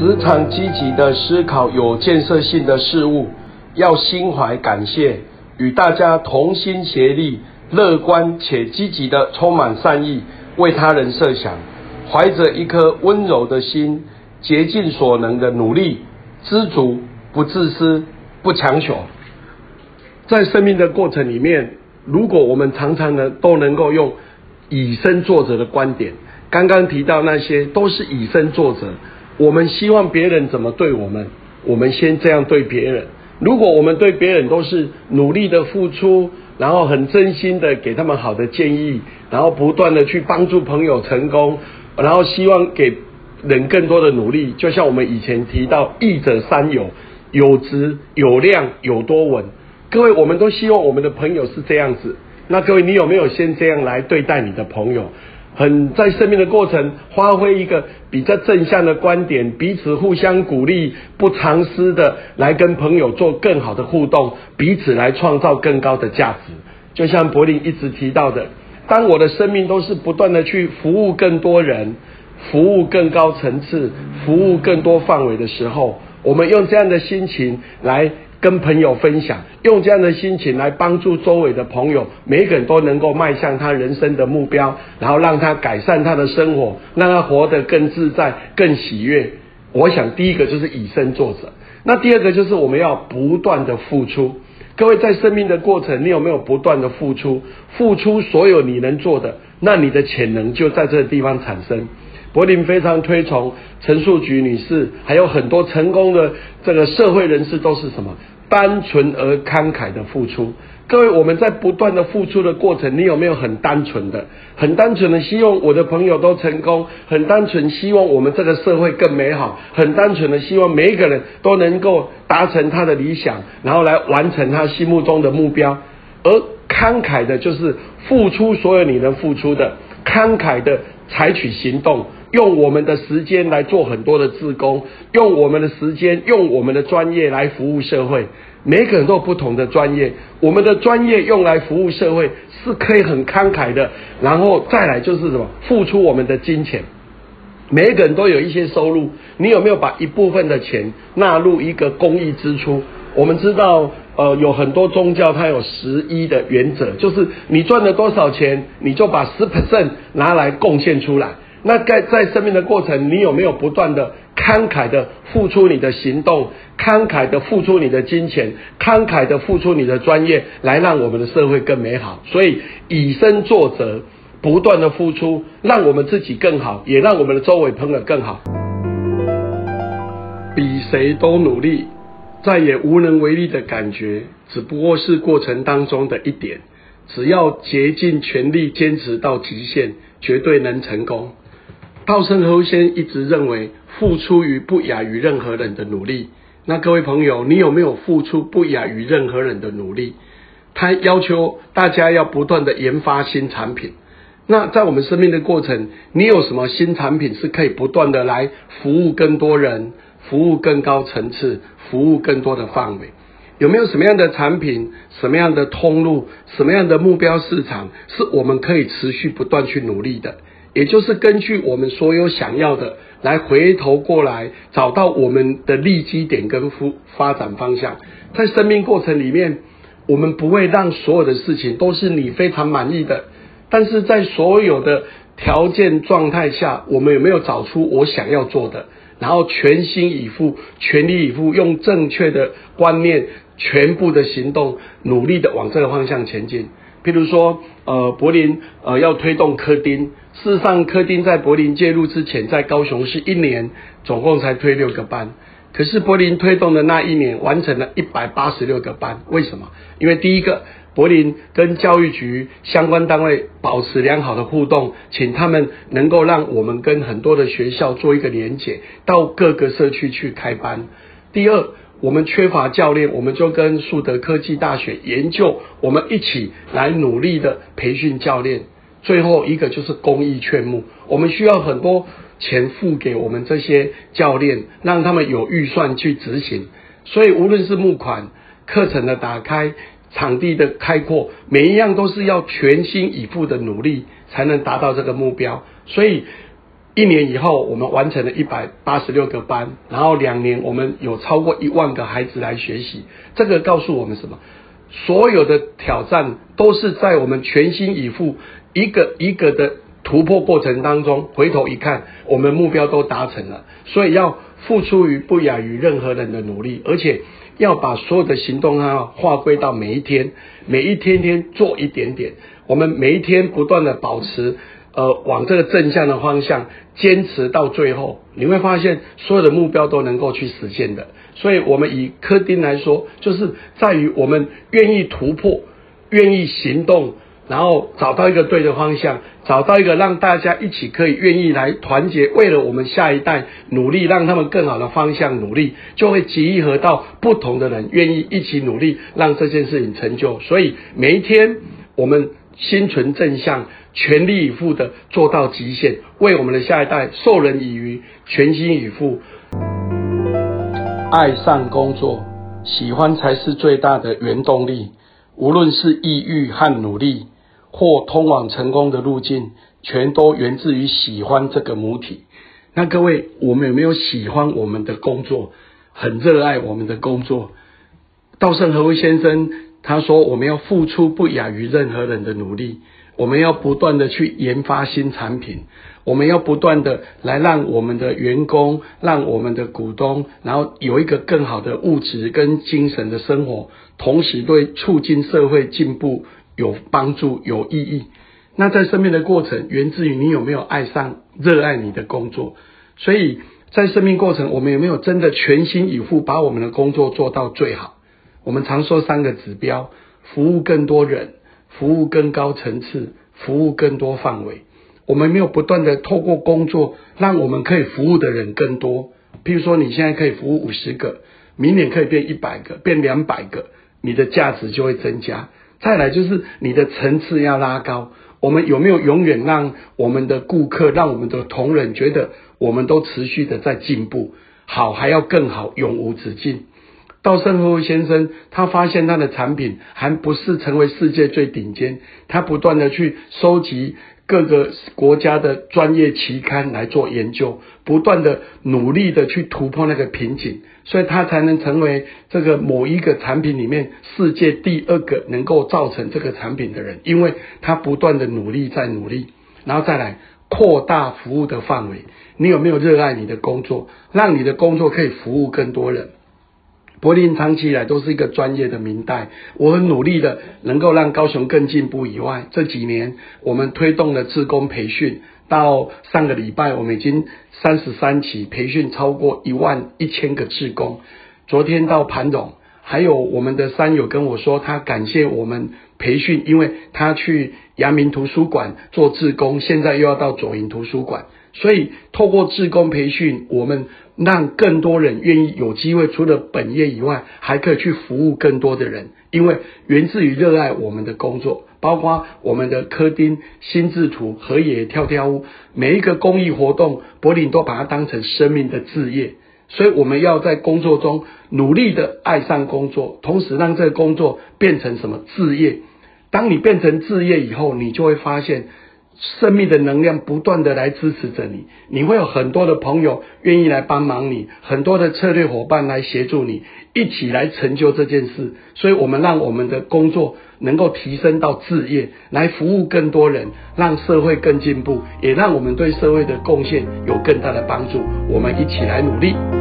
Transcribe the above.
时常积极的思考有建设性的事物，要心怀感谢，与大家同心协力，乐观且积极的充满善意，为他人设想，怀着一颗温柔的心，竭尽所能的努力，知足不自私，不强求。在生命的过程里面，如果我们常常呢都能够用以身作则的观点，刚刚提到那些都是以身作则。我们希望别人怎么对我们，我们先这样对别人。如果我们对别人都是努力的付出，然后很真心的给他们好的建议，然后不断的去帮助朋友成功，然后希望给人更多的努力。就像我们以前提到，益者三有：有质、有量、有多稳。各位，我们都希望我们的朋友是这样子。那各位，你有没有先这样来对待你的朋友？很在生命的过程，发挥一个比较正向的观点，彼此互相鼓励，不藏私的来跟朋友做更好的互动，彼此来创造更高的价值。就像柏林一直提到的，当我的生命都是不断的去服务更多人，服务更高层次，服务更多范围的时候，我们用这样的心情来。跟朋友分享，用这样的心情来帮助周围的朋友，每个人都能够迈向他人生的目标，然后让他改善他的生活，让他活得更自在、更喜悦。我想第一个就是以身作则，那第二个就是我们要不断的付出。各位在生命的过程，你有没有不断的付出？付出所有你能做的，那你的潜能就在这个地方产生。柏林非常推崇陈树菊女士，还有很多成功的这个社会人士都是什么？单纯而慷慨的付出。各位，我们在不断的付出的过程，你有没有很单纯的、很单纯的希望我的朋友都成功？很单纯希望我们这个社会更美好？很单纯的希望每一个人都能够达成他的理想，然后来完成他心目中的目标。而慷慨的就是付出所有你能付出的，慷慨的采取行动。用我们的时间来做很多的自工，用我们的时间，用我们的专业来服务社会。每个人都有不同的专业，我们的专业用来服务社会是可以很慷慨的。然后再来就是什么？付出我们的金钱。每个人都有一些收入，你有没有把一部分的钱纳入一个公益支出？我们知道，呃，有很多宗教它有十一的原则，就是你赚了多少钱，你就把十 percent 拿来贡献出来。那在在生命的过程，你有没有不断的慷慨的付出你的行动，慷慨的付出你的金钱，慷慨的付出你的专业，来让我们的社会更美好？所以以身作则，不断的付出，让我们自己更好，也让我们的周围朋友更好。比谁都努力，再也无能为力的感觉，只不过是过程当中的一点。只要竭尽全力坚持到极限，绝对能成功。稻盛和夫先一直认为，付出于不亚于任何人的努力。那各位朋友，你有没有付出不亚于任何人的努力？他要求大家要不断的研发新产品。那在我们生命的过程，你有什么新产品是可以不断的来服务更多人、服务更高层次、服务更多的范围？有没有什么样的产品、什么样的通路、什么样的目标市场，是我们可以持续不断去努力的？也就是根据我们所有想要的，来回头过来找到我们的利基点跟发发展方向。在生命过程里面，我们不会让所有的事情都是你非常满意的，但是在所有的条件状态下，我们有没有找出我想要做的，然后全心以赴、全力以赴，用正确的观念、全部的行动，努力的往这个方向前进。譬如说，呃，柏林呃要推动科丁，事实上科丁在柏林介入之前，在高雄是一年总共才推六个班，可是柏林推动的那一年完成了一百八十六个班，为什么？因为第一个，柏林跟教育局相关单位保持良好的互动，请他们能够让我们跟很多的学校做一个连结，到各个社区去开班。第二。我们缺乏教练，我们就跟树德科技大学研究，我们一起来努力的培训教练。最后一个就是公益劝募，我们需要很多钱付给我们这些教练，让他们有预算去执行。所以无论是募款、课程的打开、场地的开阔，每一样都是要全心以赴的努力，才能达到这个目标。所以。一年以后，我们完成了一百八十六个班，然后两年我们有超过一万个孩子来学习。这个告诉我们什么？所有的挑战都是在我们全心以赴，一个一个的突破过程当中，回头一看，我们目标都达成了。所以要付出于不亚于任何人的努力，而且要把所有的行动啊，划归到每一天，每一天天做一点点。我们每一天不断的保持。呃，往这个正向的方向坚持到最后，你会发现所有的目标都能够去实现的。所以，我们以科丁来说，就是在于我们愿意突破，愿意行动，然后找到一个对的方向，找到一个让大家一起可以愿意来团结，为了我们下一代努力，让他们更好的方向努力，就会集合到不同的人愿意一起努力，让这件事情成就。所以，每一天我们心存正向。全力以赴的做到极限，为我们的下一代授人以渔，全心以赴，爱上工作，喜欢才是最大的原动力。无论是抑郁和努力，或通往成功的路径，全都源自于喜欢这个母体。那各位，我们有没有喜欢我们的工作？很热爱我们的工作？稻盛和夫先生他说：“我们要付出不亚于任何人的努力。”我们要不断的去研发新产品，我们要不断的来让我们的员工、让我们的股东，然后有一个更好的物质跟精神的生活，同时对促进社会进步有帮助、有意义。那在生命的过程，源自于你有没有爱上、热爱你的工作。所以在生命过程，我们有没有真的全心以赴，把我们的工作做到最好？我们常说三个指标：服务更多人。服务更高层次，服务更多范围。我们没有不断的透过工作，让我们可以服务的人更多。譬如说，你现在可以服务五十个，明年可以变一百个，变两百个，你的价值就会增加。再来就是你的层次要拉高。我们有没有永远让我们的顾客、让我们的同仁觉得我们都持续的在进步，好还要更好，永无止境。稻盛和夫先生，他发现他的产品还不是成为世界最顶尖，他不断的去收集各个国家的专业期刊来做研究，不断的努力的去突破那个瓶颈，所以他才能成为这个某一个产品里面世界第二个能够造成这个产品的人，因为他不断的努力在努力，然后再来扩大服务的范围。你有没有热爱你的工作，让你的工作可以服务更多人？柏林长期以来都是一个专业的明代，我很努力的能够让高雄更进步。以外，这几年我们推动了自工培训，到上个礼拜我们已经三十三起培训超过一万一千个志工。昨天到盘总，还有我们的山友跟我说，他感谢我们培训，因为他去阳明图书馆做志工，现在又要到左营图书馆。所以，透过志工培训，我们让更多人愿意有机会，除了本业以外，还可以去服务更多的人。因为源自于热爱我们的工作，包括我们的科丁、心智图、河野跳跳屋，每一个公益活动，柏林都把它当成生命的置业。所以，我们要在工作中努力的爱上工作，同时让这个工作变成什么置业。当你变成置业以后，你就会发现。生命的能量不断的来支持着你，你会有很多的朋友愿意来帮忙你，很多的策略伙伴来协助你，一起来成就这件事。所以，我们让我们的工作能够提升到置业，来服务更多人，让社会更进步，也让我们对社会的贡献有更大的帮助。我们一起来努力。